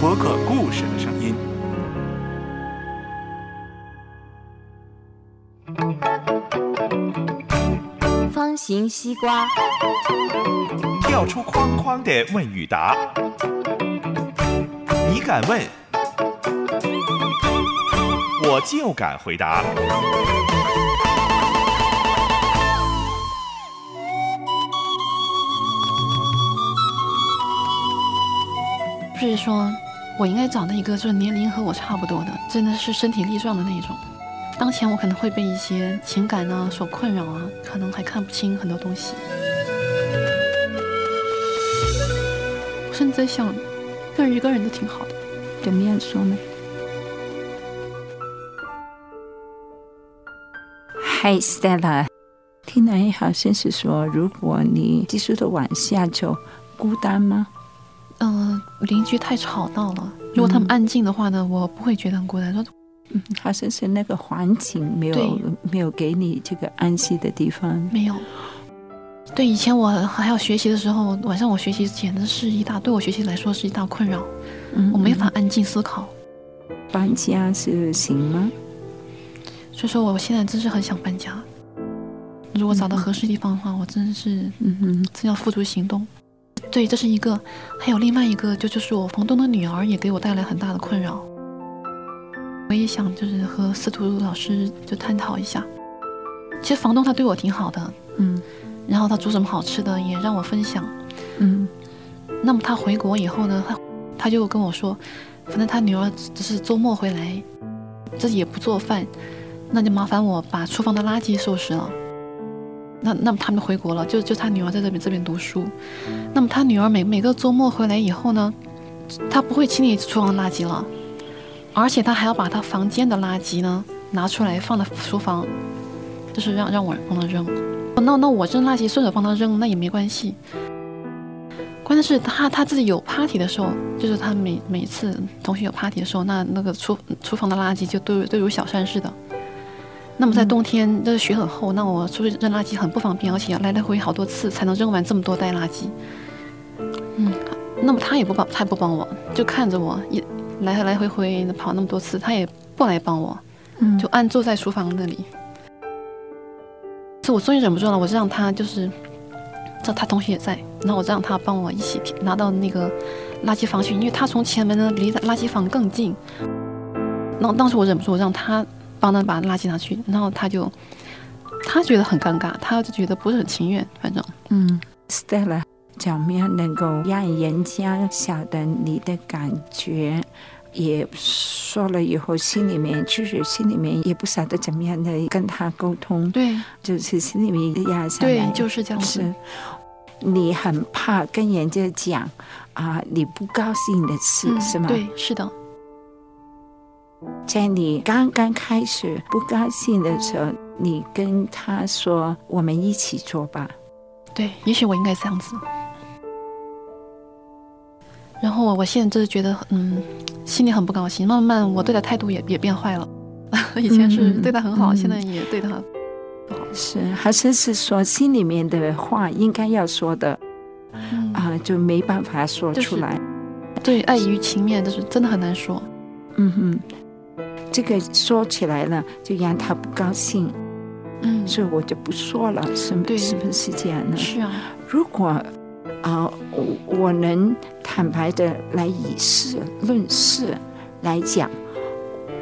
播客故事的声音。方形西瓜，跳出框框的问与答，你敢问，我就敢回答。不是说，我应该找到一个就是年龄和我差不多的，真的是身体力壮的那种。当前我可能会被一些情感啊所困扰啊，可能还看不清很多东西。我甚至在想，跟一个人都挺好的。怎么样说呢？嗨，Stella，听来好像是说，如果你继续的往下走，孤单吗？嗯、邻居太吵闹了。如果他们安静的话呢，我不会觉得很孤单。说嗯，好像是那个环境没有没有给你这个安息的地方。没有。对，以前我还要学习的时候，晚上我学习简直是一大，对我学习来说是一大困扰，嗯我没法安静思考。搬家是行吗？所以说，我现在真是很想搬家。如果找到合适地方的话，我真是嗯哼，真要付诸行动。对，这是一个，还有另外一个，就就是我房东的女儿也给我带来很大的困扰。我也想就是和司徒老师就探讨一下。其实房东他对我挺好的，嗯然后他煮什么好吃的也让我分享。嗯那么他回国以后呢，他他就跟我说，反正他女儿只只是周末回来，自己也不做饭，那就麻烦我把厨房的垃圾收拾了。那那么他们回国了，就就他女儿在这边这边读书。那么他女儿每每个周末回来以后呢，他不会清理厨房垃圾了，而且他还要把他房间的垃圾呢拿出来放到厨房，就是让让我帮他扔。那那我扔垃圾顺手帮他扔，那也没关系。关键是他他自己有 party 的时候，就是他每每次同学有 party 的时候，那那个厨厨房的垃圾就都都有小山似的。那么在冬天，这个雪很厚，那我出去扔垃圾很不方便，而且要来来回回好多次才能扔完这么多袋垃圾。嗯，那么他也不帮，他也不帮我，就看着我一来来回回跑那么多次，他也不来帮我，嗯，就安坐在厨房那里。这我终于忍不住了，我就让他就是，这他同学也在，然后我让他帮我一起拿到那个垃圾房去，因为他从前门呢离垃圾房更近。然后当时我忍不住，我让他帮他把垃圾拿去，然后他就他觉得很尴尬，他就觉得不是很情愿，反正嗯，Stella，怎么样能够让人家晓得你的感觉？也说了以后，心里面其实心里面也不晓得怎么样的跟他沟通，对就是心里面压下对来，，就是这样子。你很怕跟人家讲啊，你不高兴的事、嗯是吗？对，是的，在你刚刚开始不高兴的时候，你跟他说：“我们一起做吧。对，也许我应该这样子。然后我我现在就是觉得，嗯，心里很不高兴。慢慢我对他态度也也变坏了，以前是对他很好，嗯嗯现在也对他不好”。是，还是是说心里面的话应该要说的嗯，啊，就没办法说就是出来。对，碍于情面，就是真的很难说。嗯哼，这个说起来了，就让他不高兴，嗯，所以我就不说了，是对是不是这样呢？是啊，如果啊、我我能坦白的来以事论事来讲，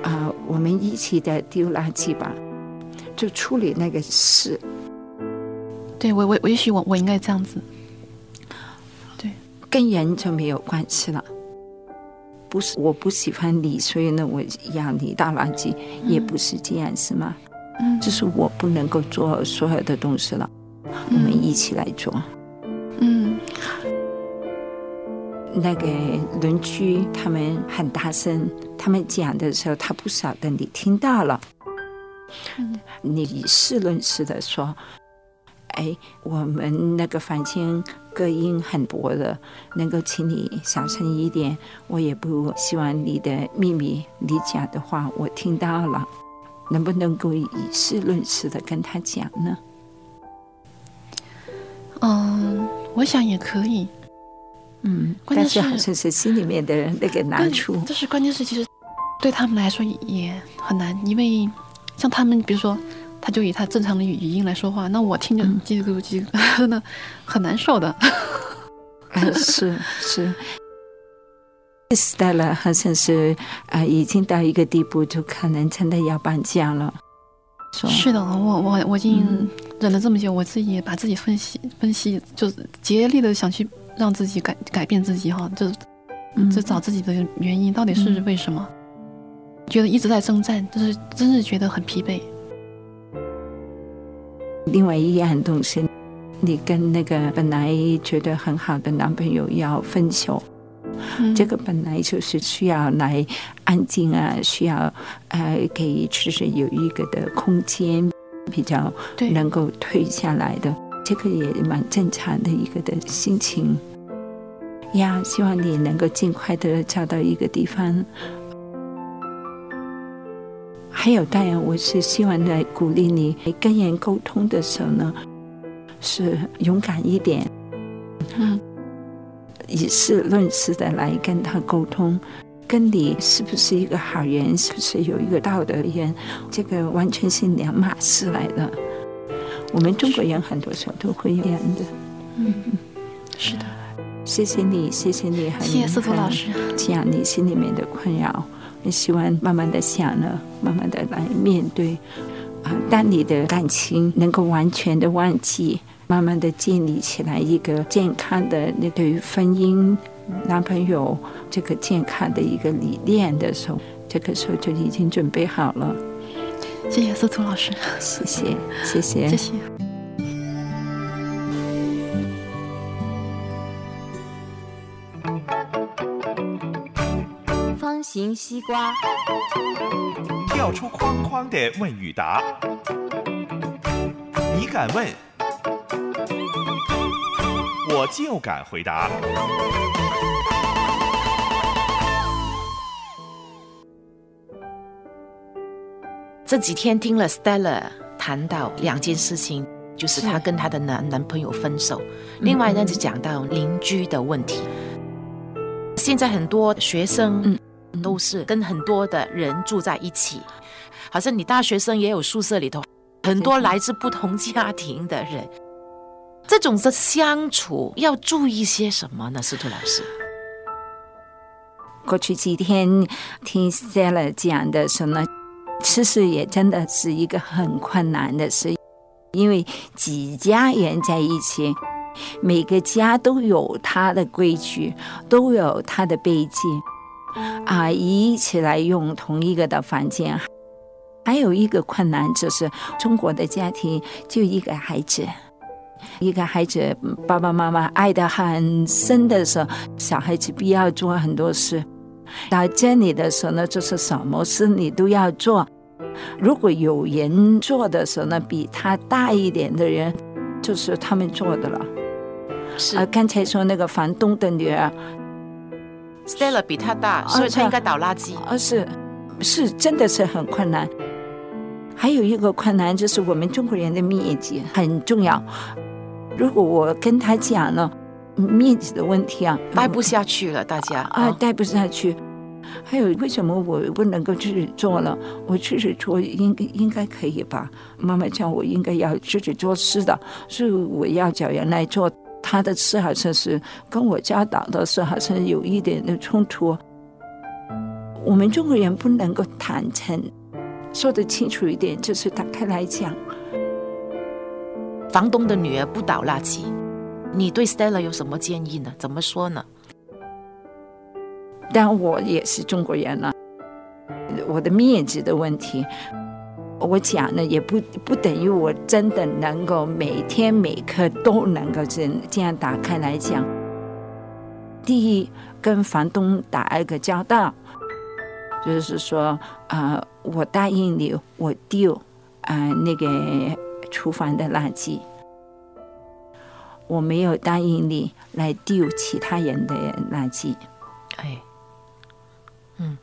啊、我们一起的丢垃圾吧，就处理那个事。对我我我也许我我应该这样子。对跟人就没有关系了。不是我不喜欢你，所以呢，我养你大垃圾，也不是这样，是吗？嗯，就是我不能够做所有的东西了，我们一起来做。嗯。那个邻居他们很大声，他们讲的时候，他不晓得你听到了，你以事论事的说，哎，我们那个房间隔音很薄的，能够请你小声一点。我也不希望你的秘密，你讲的话我听到了，能不能够以事论事的跟他讲呢？嗯，我想也可以。嗯，关键是但是好像是心里面的那个难处。就是关键是，其实对他们来说也很难，因为像他们，比如说，他就以他正常的语语音来说话，那我听着嗯叽里咕噜叽真的很难受的。呃是是。Stella 好像是啊、呃已经到一个地步，就可能真的要搬家了。是的，我我我已经嗯忍了这么久，我自己也把自己分析分析，就是竭力的想去让自己改改变自己哈，就嗯就找自己的原因到底是嗯为什么？觉得一直在征战，就是真是觉得很疲惫。另外一样东西，你跟那个本来觉得很好的男朋友要分手，嗯这个本来就是需要来安静啊，需要呃给就是有一个的空间，比较能够退下来的，这个也蛮正常的一个的心情。呀，希望你能够尽快的找到一个地方。还有，当然，我是希望来鼓励你跟人沟通的时候呢，是勇敢一点，嗯以事论事的来跟他沟通。跟你是不是一个好人，是不是有一个道德人，这个完全是两码事来的。我们中国人很多时候都会这样的。嗯，是的，谢谢你，谢谢你，很谢谢司徒老师。很讲你心里面的困扰。也希望慢慢的想了，慢慢的来面对。啊，当你的感情能够完全的忘记，慢慢的建立起来一个健康的那对于婚姻、男朋友这个健康的一个理念的时候，这个时候就已经准备好了。谢谢司徒老师，谢谢，谢谢，谢谢。方形西瓜，跳出框框的问与答，你敢问，我就敢回答。这几天听了 Stella 谈到两件事情，就是她跟她的男男朋友分手，另外呢就讲到邻居的问题。现在很多学生嗯都是跟很多的人住在一起，好像你大学生也有宿舍里头很多来自不同家庭的人，这种的相处要注意些什么呢？司徒老师，过去几天听 Stella 讲的时候呢，其实也真的是一个很困难的事，因为几家人在一起，每个家都有他的规矩，都有他的背景，啊，一起来用同一个的房间。还有一个困难就是，中国的家庭就一个孩子，一个孩子爸爸妈妈爱得很深的时候，小孩子必要做很多事。到这里的时候呢，就是什么事你都要做。如果有人做的时候呢，比他大一点的人，就是他们做的了。是啊，刚才说那个房东的女儿，Stella 比他大，所以他应该倒垃圾。啊是是真的是很困难。还有一个困难就是我们中国人的面积很重要。如果我跟他讲了面积的问题啊，待不下去了，大家啊，待不下去。还有为什么我不能够自己做了？我自己做应该应该可以吧？妈妈叫我应该要自己做事的，所以我要找人来做。他的事好像是跟我教导的事好像有一点的冲突。我们中国人不能够坦诚，说得清楚一点，就是打开来讲。房东的女儿不倒垃圾，你对 Stella 有什么建议呢？怎么说呢？但我也是中国人了，我的面子的问题，我讲呢也不不等于我真的能够每天每刻都能够这这样打开来讲。第一，跟房东打一个交道，就是说啊、我答应你，我丢啊、那个厨房的垃圾，我没有答应你来丢其他人的垃圾。哎，嗯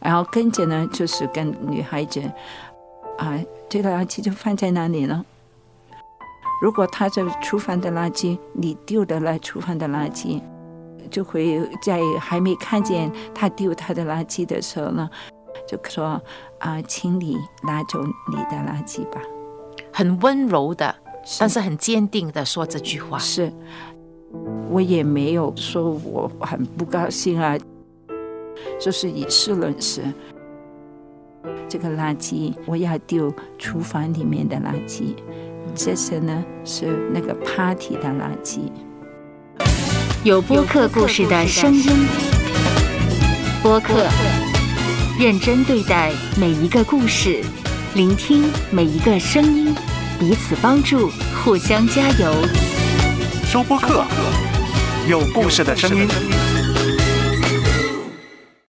然后跟着呢，就是跟女孩子啊，这个垃圾就放在那里了。如果他这厨房的垃圾，你丢的那厨房的垃圾，就会在还没看见他丢他的垃圾的时候呢，就说啊，请你拿走你的垃圾吧。很温柔的，但是很坚定的说这句话。是，我也没有说我很不高兴啊，就是以事论事。这个垃圾我要丢厨房里面的垃圾，这些呢是那个 party 的垃圾。有播客故事的声音，播客认真对待每一个故事，聆听每一个声音，彼此帮助，互相加油。收播客，有故事的声音。